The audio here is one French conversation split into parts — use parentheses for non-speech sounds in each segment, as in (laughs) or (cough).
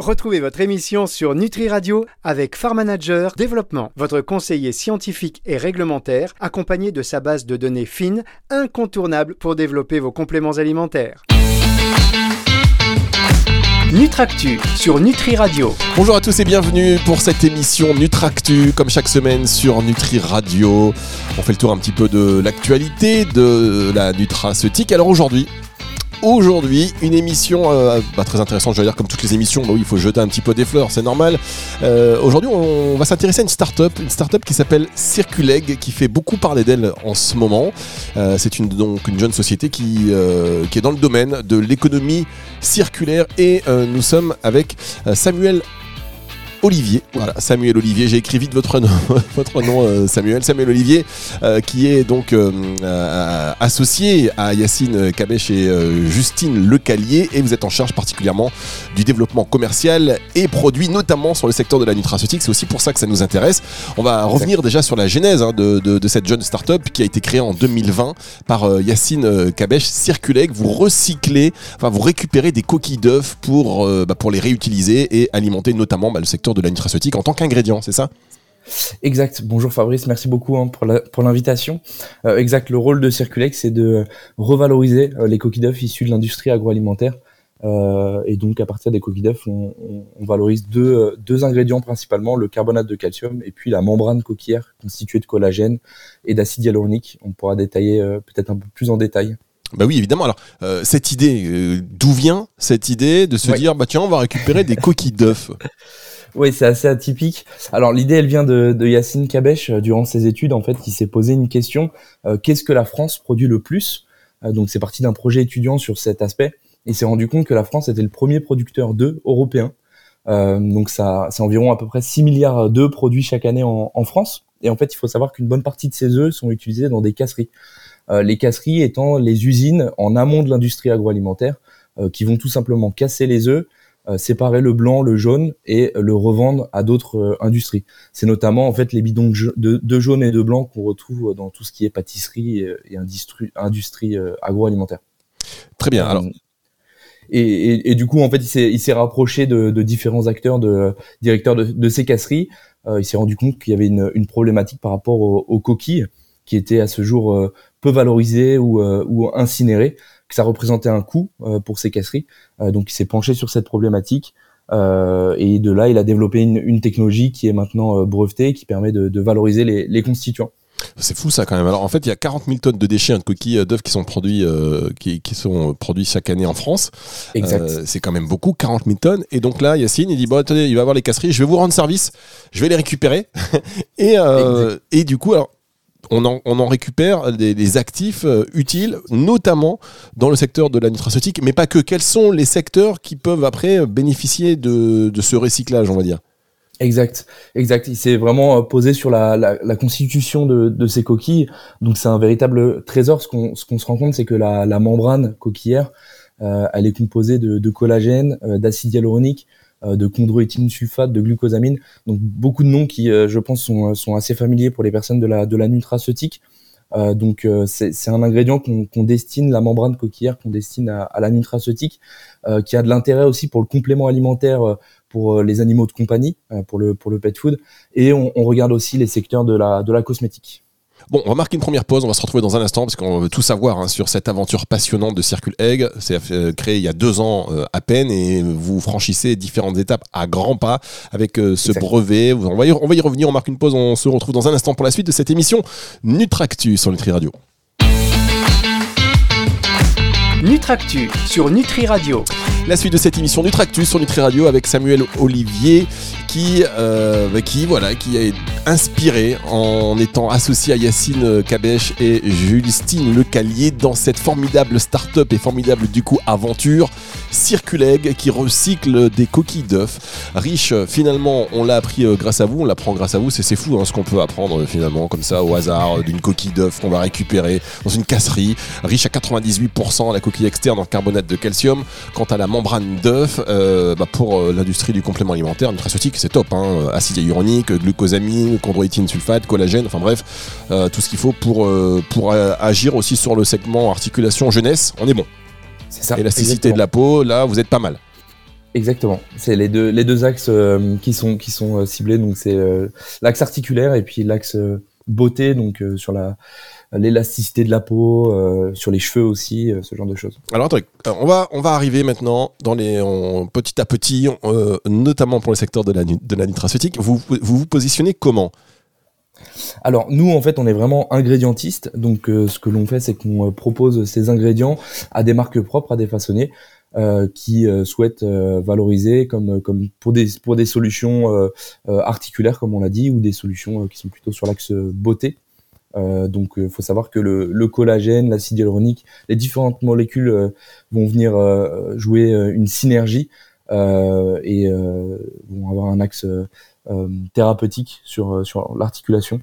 Retrouvez votre émission sur Nutri Radio avec Farm Manager Développement, votre conseiller scientifique et réglementaire, accompagné de sa base de données fines, incontournable pour développer vos compléments alimentaires. Nutractu sur Nutri Radio. Bonjour à tous et bienvenue pour cette émission Nutractu, comme chaque semaine sur Nutri Radio. On fait le tour un petit peu de l'actualité de la nutraceutique. Alors aujourd'hui, aujourd'hui. Une émission euh, bah, très intéressante, je veux dire, comme toutes les émissions. Bah oui, il faut jeter un petit peu des fleurs, c'est normal. Euh, aujourd'hui, on va s'intéresser à une start-up, une start-up qui s'appelle Circuleg, qui fait beaucoup parler d'elle en ce moment. Euh, c'est une, donc une jeune société qui, qui est dans le domaine de l'économie circulaire et nous sommes avec Samuel Olivier. Voilà, Samuel Olivier. J'ai écrit vite votre nom, (laughs) votre nom euh, Samuel. Samuel Olivier, euh, qui est donc euh, associé à Yacine Kabesh et Justine Lecalier. Et vous êtes en charge particulièrement du développement commercial et produit, notamment sur le secteur de la nutraceutique. C'est aussi pour ça que ça nous intéresse. On va revenir déjà sur la genèse hein, de, cette jeune start-up qui a été créée en 2020 par Yacine Kabesh. Circuleg, vous recyclez, enfin vous récupérez des coquilles d'œufs pour, bah, pour les réutiliser et alimenter notamment bah, le secteur de la nutraceutique en tant qu'ingrédient, c'est ça? Exact. Bonjour Fabrice, merci beaucoup hein, pour l'invitation. Euh, exact. Le rôle de Circulex, c'est de revaloriser euh, les coquilles d'œufs issus de l'industrie agroalimentaire. Euh, et donc à partir des coquilles d'œufs, on, valorise deux, deux ingrédients principalement le carbonate de calcium et puis la membrane coquillère constituée de collagène et d'acide hyaluronique. On pourra détailler peut-être un peu plus en détail. Bah oui, évidemment. Alors, cette idée, d'où vient cette idée de se dire, bah tiens, on va récupérer des coquilles d'œufs? (laughs) oui, c'est assez atypique. Alors l'idée, elle vient de, de Yacine Kabesh euh, durant ses études. En fait, il s'est posé une question euh, qu'est-ce que la France produit le plus? Euh, Donc c'est parti d'un projet étudiant sur cet aspect. Il s'est rendu compte que la France était le premier producteur d'œufs européen. donc ça, c'est environ à peu près 6 milliards d'œufs produits chaque année en, en, France. Et en fait, il faut savoir qu'une bonne partie de ces œufs sont utilisés dans des casseries. les casseries étant les usines en amont de l'industrie agroalimentaire qui vont tout simplement casser les œufs euh, séparer le blanc, le jaune et le revendre à d'autres euh, industries. C'est notamment en fait les bidons de, jaune et de blanc qu'on retrouve dans tout ce qui est pâtisserie et, industrie, industrie euh, agroalimentaire. Très bien. Alors. Et, du coup, en fait, il s'est rapproché de, différents acteurs, de directeurs de, ces casseries. il s'est rendu compte qu'il y avait une, problématique par rapport aux, coquilles qui étaient à ce jour peu valorisées ou, ou incinérées que ça représentait un coût euh, pour ces casseries. Euh, donc il s'est penché sur cette problématique. Euh, et de là, il a développé une, une technologie qui est maintenant brevetée, qui permet de, de valoriser les, les constituants. C'est fou ça quand même. Alors en fait, il y a 40 000 tonnes de déchets de coquilles d'œufs qui sont produits, qui, qui, sont produits chaque année en France. Exact. c'est quand même beaucoup, 40 000 tonnes. Et donc là, Yacine, il dit bon, attendez, il va avoir les casseries, je vais vous rendre service, je vais les récupérer. (laughs) et, et du coup, alors on en, récupère des, actifs euh, utiles, notamment dans le secteur de la nutraceutique, mais pas que. Quels sont les secteurs qui peuvent après bénéficier de, ce recyclage, on va dire? Exact, exact. Il s'est vraiment euh, posé sur la, constitution de, ces coquilles. Donc c'est un véritable trésor. Ce qu'on se rend compte, c'est que la, membrane coquillère, euh, elle est composée de, collagène, d'acide hyaluronique, de chondroïtine sulfate, de glucosamine. Donc beaucoup de noms qui, euh, je pense, sont, sont, assez familiers pour les personnes de la, de la nutraceutique. Euh, donc c'est un ingrédient qu'on destine, la membrane coquillère qu'on destine à, la nutraceutique, qui a de l'intérêt aussi pour le complément alimentaire pour les animaux de compagnie, pour le pour le pet food, et on, on regarde aussi les secteurs de la de la cosmétique. Bon, on va marquer une première pause, on va se retrouver dans un instant parce qu'on veut tout savoir hein, sur cette aventure passionnante de Circle Egg. C'est euh, créé il y a deux ans euh, à peine et vous franchissez différentes étapes à grands pas avec euh, ce brevet. On va, y, on va y revenir, on marque une pause, on se retrouve dans un instant pour la suite de cette émission Nutractu sur Nutri Radio. Nutractu sur Nutri Radio. La suite de cette émission Nutractu sur Nutri Radio avec Samuel Olivier qui, euh, qui, voilà, qui a inspiré en étant associé à Yacine Kabesh et Justine Lecalier dans cette formidable start-up et formidable du coup aventure Circuleg qui recycle des coquilles d'œufs. Riche, finalement, on l'a appris euh, grâce à vous, on l'apprend grâce à vous. C'est fou hein, ce qu'on peut apprendre finalement comme ça au hasard d'une coquille d'œuf qu'on va récupérer dans une casserie. Riche à 98% la coquille externe en carbonate de calcium. Quant à la membrane d'œuf, euh, bah, pour euh, l'industrie du complément alimentaire nutraceutique, c'est top. Hein. Acide hyaluronique, glucosamine, chondroïtine sulfate, collagène, enfin bref, tout ce qu'il faut pour, pour agir aussi sur le segment articulation jeunesse. On est bon. C'est ça. Élasticité de la peau, là, vous êtes pas mal. Exactement. C'est les deux, les deux axes qui sont, qui sont ciblés. Donc, c'est l'axe articulaire et puis l'axe beauté, donc sur la, l'élasticité de la peau, euh, sur les cheveux aussi, euh, ce genre de choses. Alors attendez, euh, on va, on va arriver maintenant dans les, petit à petit, notamment pour le secteur de la, de la nutraceutique. Vous, vous vous positionnez comment? Alors nous en fait on est vraiment ingrédientiste, donc ce que l'on fait c'est qu'on propose ces ingrédients à des marques propres, à des façonniers qui souhaitent valoriser comme comme pour des pour des solutions articulaires comme on l'a dit ou des solutions qui sont plutôt sur l'axe beauté. Euh, donc, il euh, faut savoir que le, le collagène, l'acide hyaluronique, les différentes molécules euh, vont venir jouer une synergie et vont avoir un axe thérapeutique sur sur l'articulation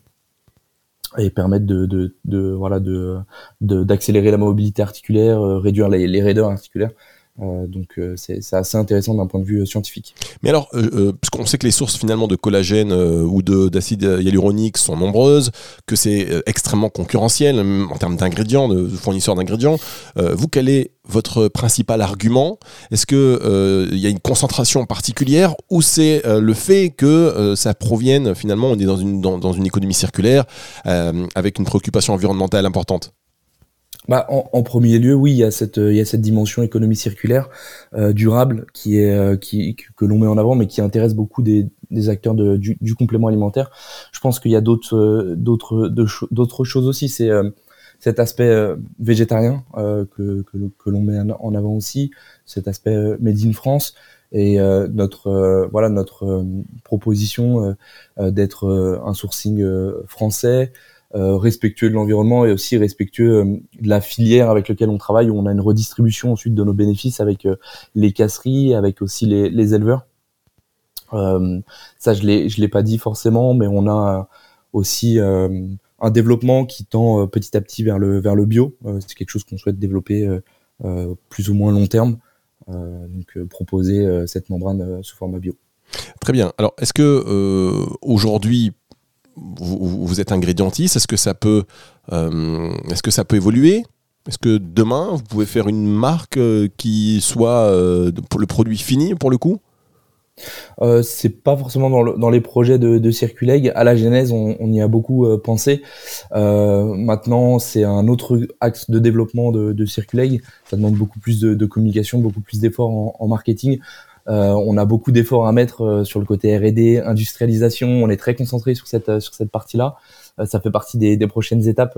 et permettre de, de, de voilà de d'accélérer la mobilité articulaire, réduire les, les raideurs articulaires. Euh, donc euh, c'est assez intéressant d'un point de vue euh, scientifique. Mais alors, puisqu'on sait que les sources finalement de collagène ou d'acide hyaluronique sont nombreuses, que c'est extrêmement concurrentiel en termes d'ingrédients, de fournisseurs d'ingrédients, vous quel est votre principal argument? Est-ce que il y a une concentration particulière ou c'est le fait que ça provienne finalement on est dans une dans une économie circulaire avec une préoccupation environnementale importante? Bah, en, premier lieu, oui, il y a cette, il y a cette dimension économie circulaire euh, durable qui est, euh, qui, que l'on met en avant, mais qui intéresse beaucoup des, des acteurs de, du, du, complément alimentaire. Je pense qu'il y a d'autres, euh, d'autres, d'autres choses aussi. C'est cet aspect végétarien que, que, que l'on met en avant aussi, cet aspect made in France et notre voilà notre proposition d'être un sourcing français euh, respectueux de l'environnement et aussi respectueux euh, de la filière avec laquelle on travaille, où on a une redistribution ensuite de nos bénéfices avec euh, les casseries, avec aussi les, les éleveurs. ça, je l'ai, je l'ai pas dit forcément, mais on a aussi un développement qui tend petit à petit vers le vers le bio. c'est quelque chose qu'on souhaite développer plus ou moins long terme. donc proposer cette membrane sous format bio. Très bien. Alors, est-ce que aujourd'hui, vous, êtes ingrédientiste, est-ce que ça peut, euh, est-ce que ça peut évoluer? Est-ce que demain vous pouvez faire une marque euh, qui soit euh, le produit fini pour le coup? Euh, c'est pas forcément dans, les projets de, Circuleg. À la genèse, on, y a beaucoup pensé. maintenant, c'est un autre axe de développement de, Circuleg. Ça demande beaucoup plus de, communication, beaucoup plus d'efforts en, marketing. Euh, on a beaucoup d'efforts à mettre euh, sur le côté R&D, industrialisation. On est très concentré sur cette euh, sur cette partie-là. ça fait partie des, prochaines étapes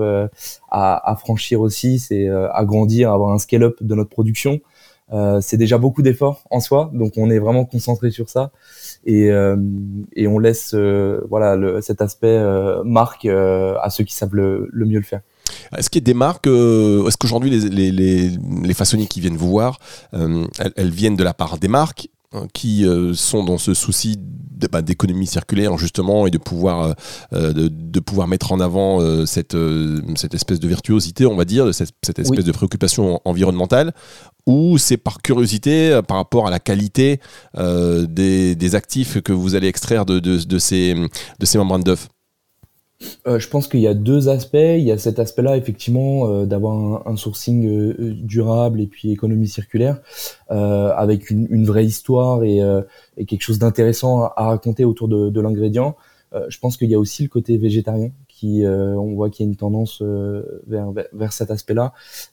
à, franchir aussi. C'est agrandir, avoir un scale-up de notre production. c'est déjà beaucoup d'efforts en soi, donc on est vraiment concentré sur ça et, on laisse voilà cet aspect marque à ceux qui savent le, mieux le faire. Est-ce qu'il y a des marques, est-ce qu'aujourd'hui les, les, façonniers qui viennent vous voir, elles, viennent de la part des marques qui euh, sont dans ce souci bah, d'économie circulaire justement et de pouvoir euh, de, pouvoir mettre en avant euh, cette cette espèce de virtuosité on va dire cette, cette espèce de préoccupation environnementale ou c'est par curiosité par rapport à la qualité des, des, actifs que vous allez extraire de, de, de ces de ces membranes d'œufs euh, je pense qu'il y a deux aspects. Il y a cet aspect-là, effectivement, euh, d'avoir un, sourcing euh, durable et puis économie circulaire, avec une, vraie histoire et, quelque chose d'intéressant à, raconter autour de, l'ingrédient. je pense qu'il y a aussi le côté végétarien, qui, on voit qu'il y a une tendance vers, vers, cet aspect-là.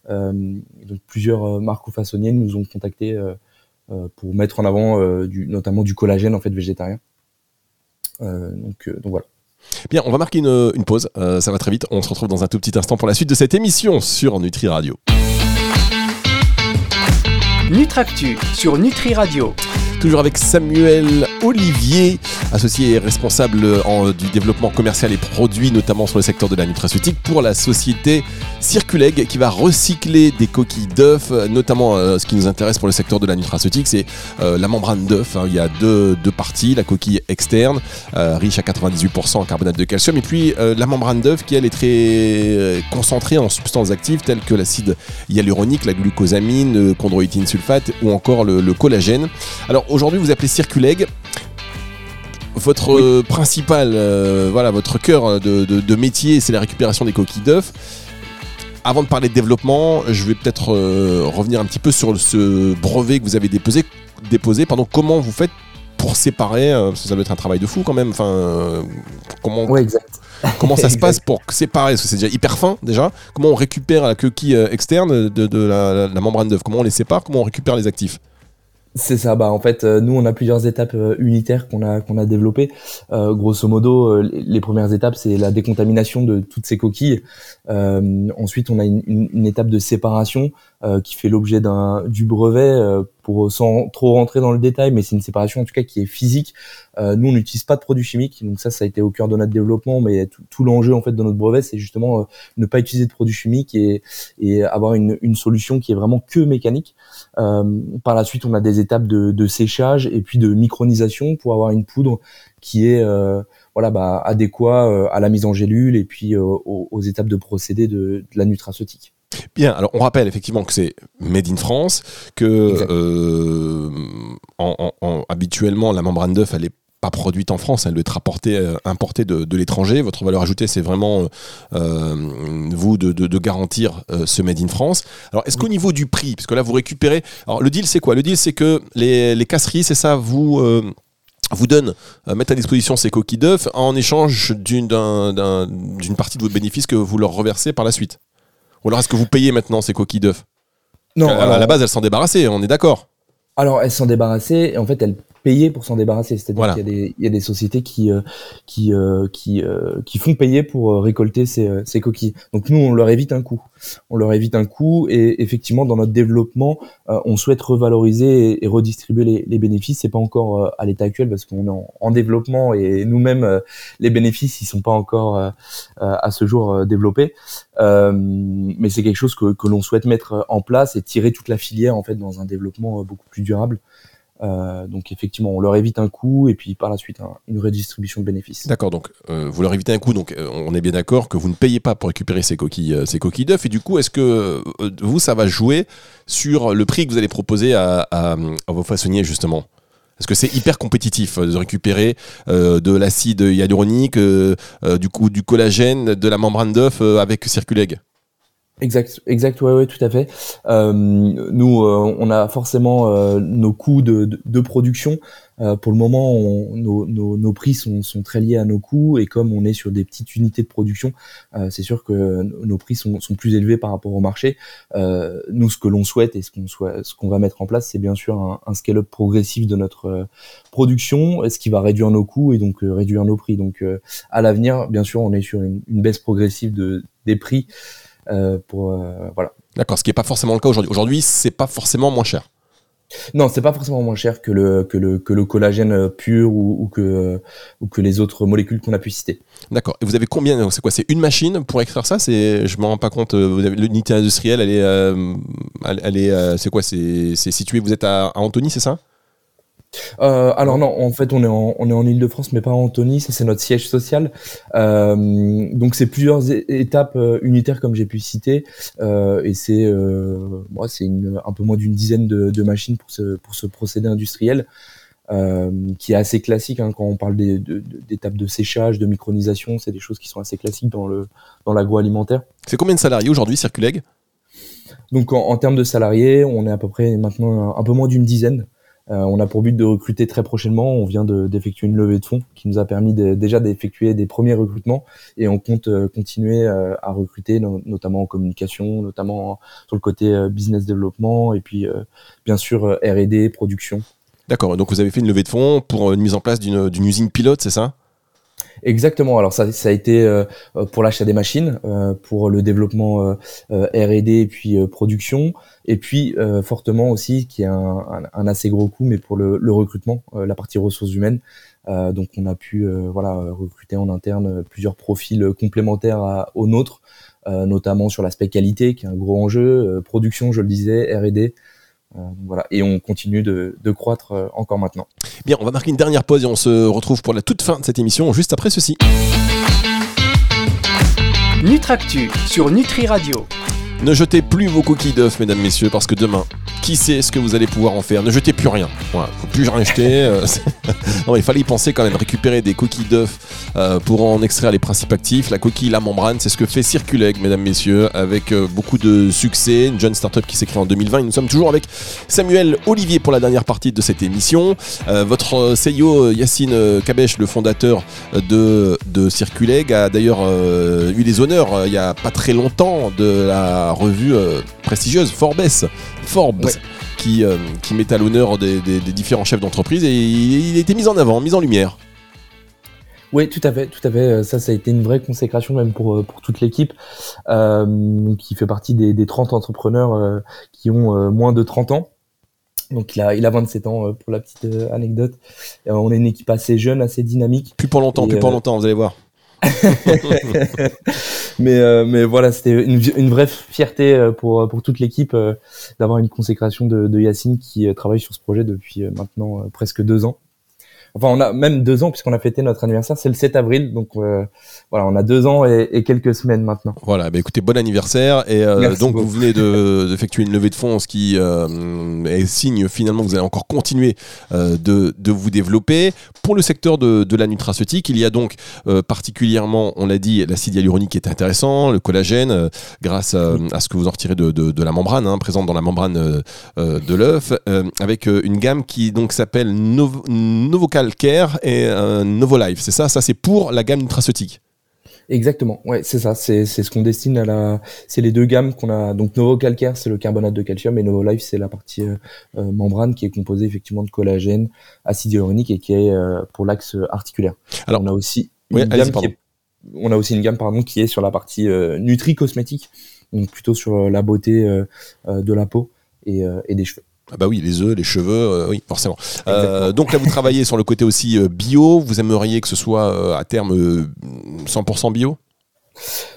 donc plusieurs marques ou façonniers nous ont contactés pour mettre en avant notamment du collagène en fait végétarien. donc voilà. Bien, on va marquer une, pause, euh, ça va très vite. On se retrouve dans un tout petit instant pour la suite de cette émission sur Nutri Radio. Nutractu sur Nutri Radio. Toujours avec Samuel Olivier, associé et responsable du développement commercial et produits, notamment sur le secteur de la nutraceutique, pour la société Circuleg, qui va recycler des coquilles d'œufs, notamment euh, ce qui nous intéresse pour le secteur de la nutraceutique, c'est euh, la membrane d'œuf. Hein. Il y a deux, deux, parties, la coquille externe, euh, riche à 98% en carbonate de calcium, et puis la membrane d'œuf qui, elle, est très concentrée en substances actives telles que l'acide hyaluronique, la glucosamine, le chondroïtine sulfate ou encore le, le collagène. Alors, aujourd'hui vous appelez Circuleg. Votre principal, euh, voilà, votre cœur de, métier, c'est la récupération des coquilles d'œufs. Avant de parler de développement, je vais peut-être euh, revenir un petit peu sur ce brevet que vous avez déposé. déposé. Pardon, comment vous faites pour séparer Ça doit être un travail de fou quand même. Enfin, comment Ouais, exact. Comment ça se (laughs) passe pour séparer? Parce que c'est déjà hyper fin déjà. Comment on récupère la coquille externe de, la, la membrane d'œuf? Comment on les sépare? Comment on récupère les actifs? C'est ça. Bah en fait, euh, nous on a plusieurs étapes euh, unitaires qu'on a qu'on a développées. Euh, grosso modo, les premières étapes c'est la décontamination de toutes ces coquilles. ensuite, on a une, étape de séparation qui fait l'objet d'un du brevet pour sans trop rentrer dans le détail, mais c'est une séparation en tout cas qui est physique. nous, on n'utilise pas de produits chimiques, donc ça, ça a été au cœur de notre développement. Mais tout, l'enjeu en fait de notre brevet, c'est justement ne pas utiliser de produits chimiques et, et avoir une, une solution qui est vraiment que mécanique. par la suite, on a des étapes de, séchage et puis de micronisation pour avoir une poudre qui est euh, voilà bah, adéquat euh, à la mise en gélule et puis euh, aux, étapes de procédé de, la nutraceutique. Bien, alors on rappelle effectivement que c'est made in France, que habituellement la membrane d'œuf elle est pas produite en France, elle doit être apportée, euh, importée de, l'étranger. Votre valeur ajoutée, c'est vraiment euh, euh, vous de, garantir ce made in France. Alors, est-ce qu'au niveau du prix, parce que là vous récupérez, alors le deal c'est quoi? Le deal c'est que les, les casseries, c'est ça, vous vous donne, mettre à disposition ces coquilles d'œufs en échange d'une partie de votre bénéfice que vous leur reversez par la suite. Ou alors est-ce que vous payez maintenant ces coquilles d'œufs? Non. À, la base, elles s'en débarrassaient, on est d'accord. Alors, elles s'en débarrassaient, et en fait, elles payer pour s'en débarrasser. C'est-à-dire qu'il y, y, a des sociétés qui euh, qui euh, qui euh, qui font payer pour récolter ces, ces coquilles. Donc nous, on leur évite un coût. On leur évite un coût et effectivement, dans notre développement, on souhaite revaloriser et, redistribuer les, les bénéfices. C'est pas encore à l'état actuel parce qu'on est en, développement et nous-mêmes, les bénéfices, ils sont pas encore à ce jour développés. mais c'est quelque chose que, que l'on souhaite mettre en place et tirer toute la filière en fait dans un développement beaucoup plus durable. Euh, donc effectivement, on leur évite un coût et puis par la suite une redistribution de bénéfices. D'accord, donc euh, vous leur évitez un coût, donc euh, on est bien d'accord que vous ne payez pas pour récupérer ces coquilles, ces coquilles d'œufs. Et du coup, est-ce que vous, ça va jouer sur le prix que vous allez proposer à, à, vos façonniers justement? Est-ce que c'est hyper compétitif de récupérer de l'acide hyaluronique, du coup du collagène, de la membrane d'œuf avec Circuleg? Exact, exact, ouais, ouais, tout à fait. Euh, nous, euh, on a forcément euh, nos coûts de, de, production. pour le moment, nos, nos, nos, prix sont, sont, très liés à nos coûts et comme on est sur des petites unités de production, c'est sûr que nos prix sont, sont, plus élevés par rapport au marché. nous, ce que l'on souhaite et ce qu'on ce qu'on va mettre en place, c'est bien sûr un, un scale-up progressif de notre production, ce qui va réduire nos coûts et donc réduire nos prix. Donc, à l'avenir, bien sûr, on est sur une, une baisse progressive de, des prix. Euh, pour euh, voilà. D'accord, ce qui n'est pas forcément le cas aujourd'hui. Aujourd'hui, c'est pas forcément moins cher. Non, c'est pas forcément moins cher que le que le que le collagène pur ou, que ou que les autres molécules qu'on a pu citer. D'accord. Et vous avez combien C'est quoi C'est une machine pour extraire ça? C'est je me rends pas compte. Euh, l'unité industrielle, elle est elle, est c'est quoi C'est situé. Vous êtes à, à Antony, c'est ça? Euh, alors non, en fait, on est en, on est en Ile-de-France, mais pas en Antony. Ça, c'est notre siège social. Euh, donc, c'est plusieurs étapes euh, unitaires, comme j'ai pu citer, euh, et c'est, euh, moi, c'est un peu moins d'une dizaine de, de, machines pour ce pour ce procédé industriel, qui est assez classique hein, quand on parle d'étapes de, de, séchage, de micronisation. C'est des choses qui sont assez classiques dans le dans l'agroalimentaire. C'est combien de salariés aujourd'hui, Circuleg Donc, en, en, termes de salariés, on est à peu près maintenant un peu moins d'une dizaine. Euh, on a pour but de recruter très prochainement. On vient d'effectuer une levée de fonds qui nous a permis déjà d'effectuer des premiers recrutements et on compte euh, continuer euh, à recruter, notamment en communication, notamment sur le côté business développement et puis bien sûr R&D, production. D'accord. Donc vous avez fait une levée de fonds pour une mise en place d'une usine pilote, c'est ça? Exactement. Alors ça, ça a été euh, pour l'achat des machines, euh, pour le développement euh, R&D et puis production, et puis fortement aussi, qui est un, un, assez gros coût, mais pour le, le recrutement, la partie ressources humaines. donc on a pu voilà recruter en interne plusieurs profils complémentaires à, aux nôtres, notamment sur l'aspect qualité, qui est un gros enjeu, production, je le disais, R&D. Euh, voilà, et on continue de, croître euh, encore maintenant. Bien, on va marquer une dernière pause et on se retrouve pour la toute fin de cette émission, juste après ceci. Nutractu sur Nutri Radio. Ne jetez plus vos coquilles d'œufs, mesdames, messieurs, parce que demain, Qui sait ce que vous allez pouvoir en faire Ne jetez plus rien. Voilà, faut plus rien jeter. euh, (laughs) non, il fallait y penser quand même. Récupérer des coquilles d'œufs euh, pour en extraire les principes actifs. La coquille, la membrane, c'est ce que fait Circuleg, mesdames, messieurs, avec euh, beaucoup de succès. Une jeune startup qui s'est créée en 2020. Et nous sommes toujours avec Samuel Olivier pour la dernière partie de cette émission. Votre CEO Yacine Kabesh, le fondateur de, de Circuleg, a d'ailleurs eu les honneurs il y a pas très longtemps de la revue prestigieuse Forbes, Forbes Ouais. qui, euh, qui met à l'honneur des, des- des différents chefs d'entreprise et il, il a été mis en avant, mis en lumière. Oui, tout à fait, tout à fait. Euh, Ça, ça a été une vraie consécration même pour euh, pour toute l'équipe, euh, qui fait partie des, des 30 entrepreneurs euh, qui ont euh, moins de 30 ans. Donc il a il a 27 ans pour la petite anecdote. On est une équipe assez jeune, assez dynamique. Plus pour longtemps, Et, plus pour longtemps, vous allez voir. (laughs) mais euh, mais voilà, c'était une, vraie fierté euh, pour pour toute l'équipe euh, d'avoir une consécration de, de Yacine qui euh, travaille sur ce projet depuis euh, maintenant euh, presque deux ans. Enfin, on a même deux ans puisqu'on a fêté notre anniversaire, c'est le 7 avril, donc euh, voilà, on a deux ans et, et quelques semaines maintenant. Voilà, bah écoutez, bon anniversaire. Et euh, donc, beaucoup. vous venez de- d'effectuer une levée de fonds, ce qui euh, est signe finalement que vous allez encore continuer de, de vous développer. Pour le secteur de, de la nutraceutique, il y a donc particulièrement, on l'a dit, l'acide hyaluronique qui est intéressant, le collagène, grâce à, à ce que vous en retirez de, de- de la membrane, hein, présente dans la membrane de l'œuf, avec une gamme qui donc s'appelle Novo, Novocal Care et euh, Novolife. C'est ça Ça, c'est pour la gamme nutraceutique. Exactement, ouais, c'est ça, c'est c'est ce qu'on destine à la, c'est les deux gammes qu'on a. Donc Novo Calcaire, c'est le carbonate de calcium, et Novo Life, c'est la partie euh, euh, membrane qui est composée effectivement de collagène, acide hyaluronique et qui est euh, pour l'axe articulaire. Alors- on a aussi une gamme qui est, on a aussi une gamme pardon qui est sur la partie euh, nutri cosmétique, donc plutôt sur la beauté de la peau et, et des cheveux. Ah bah oui, les œufs, les cheveux, euh, oui, forcément. Euh, donc là, vous travaillez sur le côté aussi euh, bio. Vous aimeriez que ce soit euh, à terme euh, 100% bio?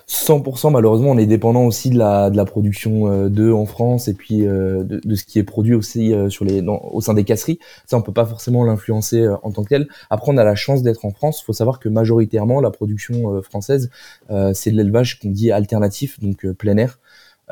100% malheureusement on est dépendant aussi de la de la production euh, d'œufs en France et puis euh, de, de ce qui est produit aussi euh, sur les dans- au sein des casseries. Ça on peut pas forcément l'influencer euh, en tant que tel. Après on a la chance d'être en France. Faut savoir que majoritairement la production euh, française euh, c'est de l'élevage qu'on dit alternatif donc euh, plein air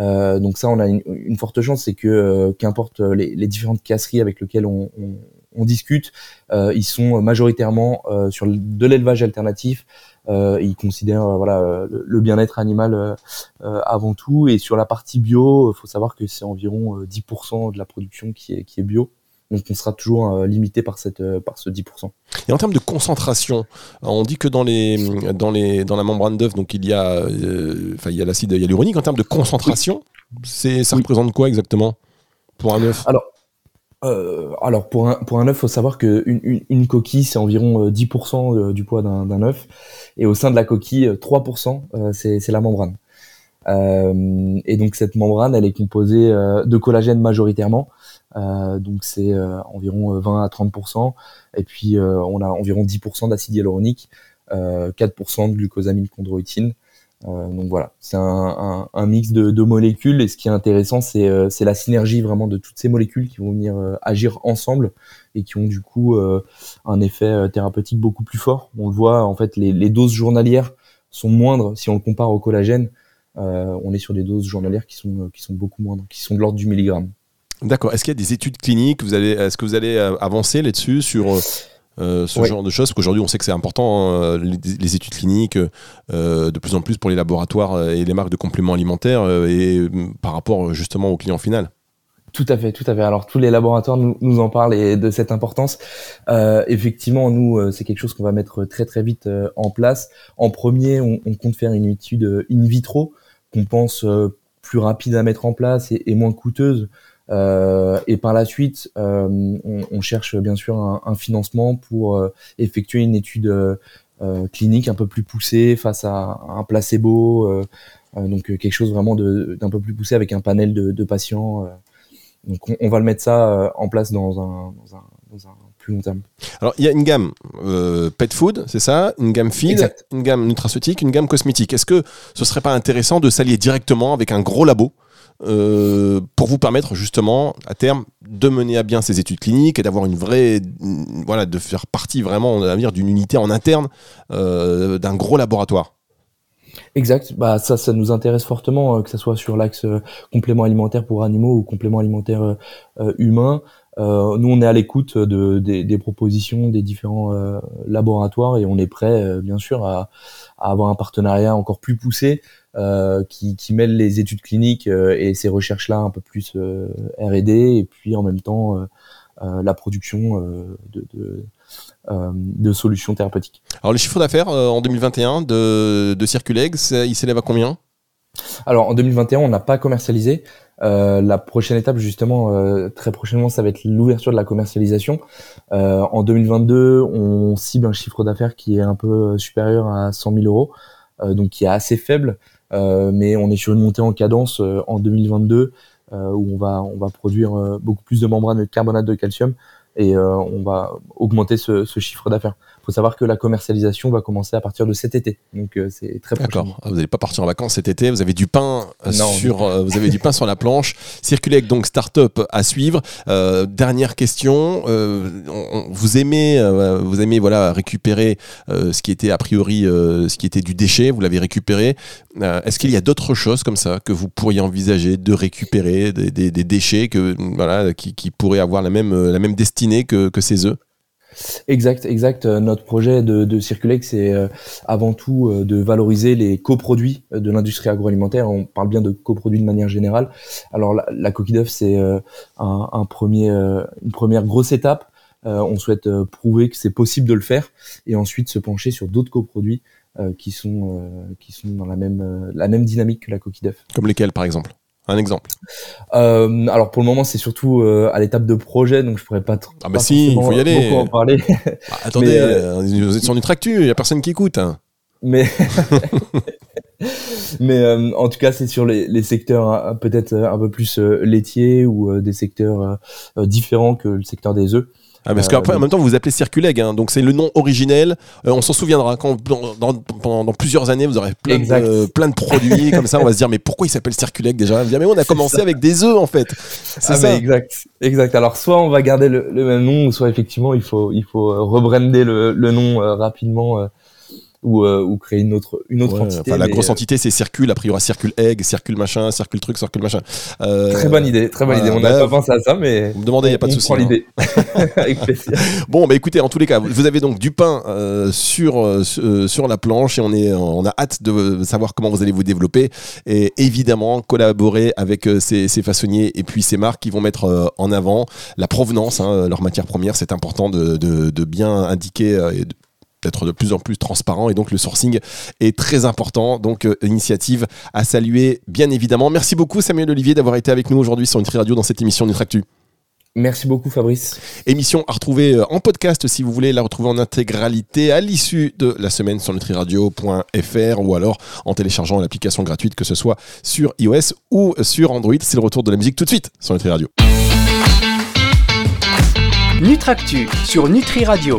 Euh, donc ça on a une, une forte chance c'est que euh, qu'importe les, les différentes casseries avec lesquelles on, on, on discute euh, ils sont majoritairement euh, sur de l'élevage alternatif euh, ils considèrent euh, voilà euh, le, le bien-être animal euh, euh, avant tout et sur la partie bio, faut savoir que c'est environ euh, 10% de la production qui est qui est bio. Donc on sera toujours euh, limité par cette euh, par ce 10%. Et en termes de concentration, on dit que dans les dans les dans la membrane d'œuf, donc il y a euh, enfin il y a l'acide hyaluronique. En termes de concentration, c'est ça Oui. représente quoi exactement pour un œuf? Alors euh, alors pour un pour un œuf, faut savoir que une, une, une coquille c'est environ euh, 10% de- du poids d'un d'un œuf et au sein de la coquille euh, 3% euh, c'est c'est la membrane. Euh, et donc cette membrane, elle est composée euh, de collagène majoritairement, euh, donc c'est euh, environ euh, 20 à 30%, et puis euh, on a environ 10% d'acide hyaluronique, euh, 4% de glucosamine chondroïtine. Euh, donc voilà, c'est un, un, un mix de, de molécules, et ce qui est intéressant, c'est euh, la synergie vraiment de toutes ces molécules qui vont venir euh, agir ensemble et qui ont du coup euh, un effet euh, thérapeutique beaucoup plus fort. On le voit, en fait, les, les doses journalières sont moindres si on le compare au collagène. Euh, on est sur des doses journalières qui sont euh, qui sont beaucoup moindres, qui sont de l'ordre du milligramme. D'accord. Est-ce qu'il y a des études cliniques Vous allez est-ce que vous allez euh, avancer là-dessus sur euh, euh, ce Ouais. genre de choses? Parce qu'aujourd'hui, on sait que c'est important euh, les, les études cliniques euh, de plus en plus pour les laboratoires et les marques de compléments alimentaires euh, et euh, par rapport justement au client final. Tout à fait, tout à fait. Alors tous les laboratoires nous, nous en parlent et de cette importance. Euh, effectivement, nous, euh, c'est quelque chose qu'on va mettre très très vite euh, en place. En premier, on, on compte faire une étude in vitro qu'on pense plus rapide à mettre en place et, et moins coûteuse. Euh, et par la suite, euh, on, on cherche bien sûr un, un financement pour euh, effectuer une étude clinique un peu plus poussée face à un placebo. donc quelque chose vraiment d'un peu plus poussé avec un panel de, de patients. donc on, on va le mettre ça en place dans un, dans un, dans un plus long terme. Alors, il y a une gamme pet food, c'est ça? Une gamme feed, Exact. une gamme nutraceutique, une gamme cosmétique. Est-ce que ce serait pas intéressant de s'allier directement avec un gros labo euh, pour vous permettre justement à terme de mener à bien ces études cliniques et d'avoir une vraie voilà de faire partie vraiment on va dire d'une unité en interne euh, d'un gros laboratoire Exact. Bah ça, ça nous intéresse fortement, que ce soit sur l'axe complément alimentaire pour animaux ou complément alimentaire humain. Nous, on est à l'écoute de, des, propositions des différents laboratoires et on est prêt, bien sûr, à, à, avoir un partenariat encore plus poussé euh, qui, qui, mêle les études cliniques euh, et ces recherches-là un peu plus euh, R&D et puis en même temps la production de, de, de, solutions thérapeutiques. Alors le chiffre d'affaires en 2021 de, de Circuleg, il s'élève à combien? Alors en 2021, on n'a pas commercialisé. Euh, la prochaine étape, justement, euh, très prochainement, ça va être l'ouverture de la commercialisation. Euh, en 2022, on cible un chiffre d'affaires qui est un peu supérieur à 100 000 euros, donc qui est assez faible. Euh, mais on est sur une montée en cadence euh, en 2022 euh, où on va on va produire beaucoup plus de membranes de carbonate de calcium et on va augmenter ce, ce chiffre d'affaires faut savoir que la commercialisation va commencer à partir de cet été. Donc euh, c'est très D'accord. Ah, vous n'allez pas partir en vacances cet été. Vous avez du pain euh, sur, euh, vous avez du pain sur la planche. Circulec donc start-up à suivre. dernière question. vous aimez, vous aimez voilà récupérer ce qui était a priori, ce qui était du déchet. Vous l'avez récupéré. Est-ce qu'il y a d'autres choses comme ça que vous pourriez envisager de récupérer des, des, des déchets que voilà qui, qui, pourraient avoir la même la même destinée que, que ces œufs? Exact, exact. Euh, notre projet de, de Circulex, c'est euh, avant tout euh, de valoriser les coproduits de l'industrie agroalimentaire. On parle bien de coproduits de manière générale. Alors la, la coquille d'œuf, c'est un, premier, une première grosse étape. on souhaite prouver que c'est possible de le faire et ensuite se pencher sur d'autres coproduits qui sont qui sont dans la même la même dynamique que la coquille d'œuf. Comme lesquels, par exemple? Un exemple euh, Alors pour le moment, c'est surtout euh, à l'étape de projet, donc je pourrais pas trop. Ah bah si, il faut y aller. en parler. Bah, attendez, euh, vous êtes sur Nutractu, il y a personne qui écoute. Hein. Mais (laughs) mais en tout cas, c'est sur les, les secteurs peut-être un peu plus laitiers ou des secteurs différents que le secteur des œufs. Ah, parce qu'après, en même temps, vous vous appelez Circuleg, hein, donc c'est le nom originel. Euh, on s'en souviendra quand dans, pendant plusieurs années, vous aurez plein, de, plein de produits (laughs) comme ça. On va se dire, mais pourquoi il s'appelle Circuleg déjà? Mais on a commencé avec des œufs en fait. C'est ah, ça. exact, exact. Alors soit on va garder le, même nom, soit effectivement il faut il faut rebrander le, le nom euh, rapidement ou, euh, ou créer une autre une autre entité. la grosse euh, entité c'est Circule, y aura Circule Egg, Circule machin, Circule truc, Circule machin. Euh, très bonne idée, très bonne idée. On n'a pas pensé à ça, mais vous me demandez, il y a pas de souci. On prend hein. l'idée. (laughs) Avec plaisir. Bon, bah écoutez, en tous les cas, vous avez donc du pain sur sur la planche et on est on a hâte de savoir comment vous allez vous développer et évidemment collaborer avec ces, ces façonniers et puis ces marques qui vont mettre en avant la provenance, hein, leur matière première, c'est important de, de, de, bien indiquer et de d'être de plus en plus transparent et donc le sourcing est très important donc euh, initiative à saluer bien évidemment merci beaucoup Samuel Olivier d'avoir été avec nous aujourd'hui sur Nutri Radio dans cette émission Nutractu Merci beaucoup Fabrice. Émission à retrouver euh, en podcast si vous voulez la retrouver en intégralité à l'issue de la semaine sur nutriradio.fr ou alors en téléchargeant l'application gratuite que ce soit sur iOS ou sur Android. C'est le retour de la musique tout de suite sur Nutri Radio. Nutractu sur Nutri Radio.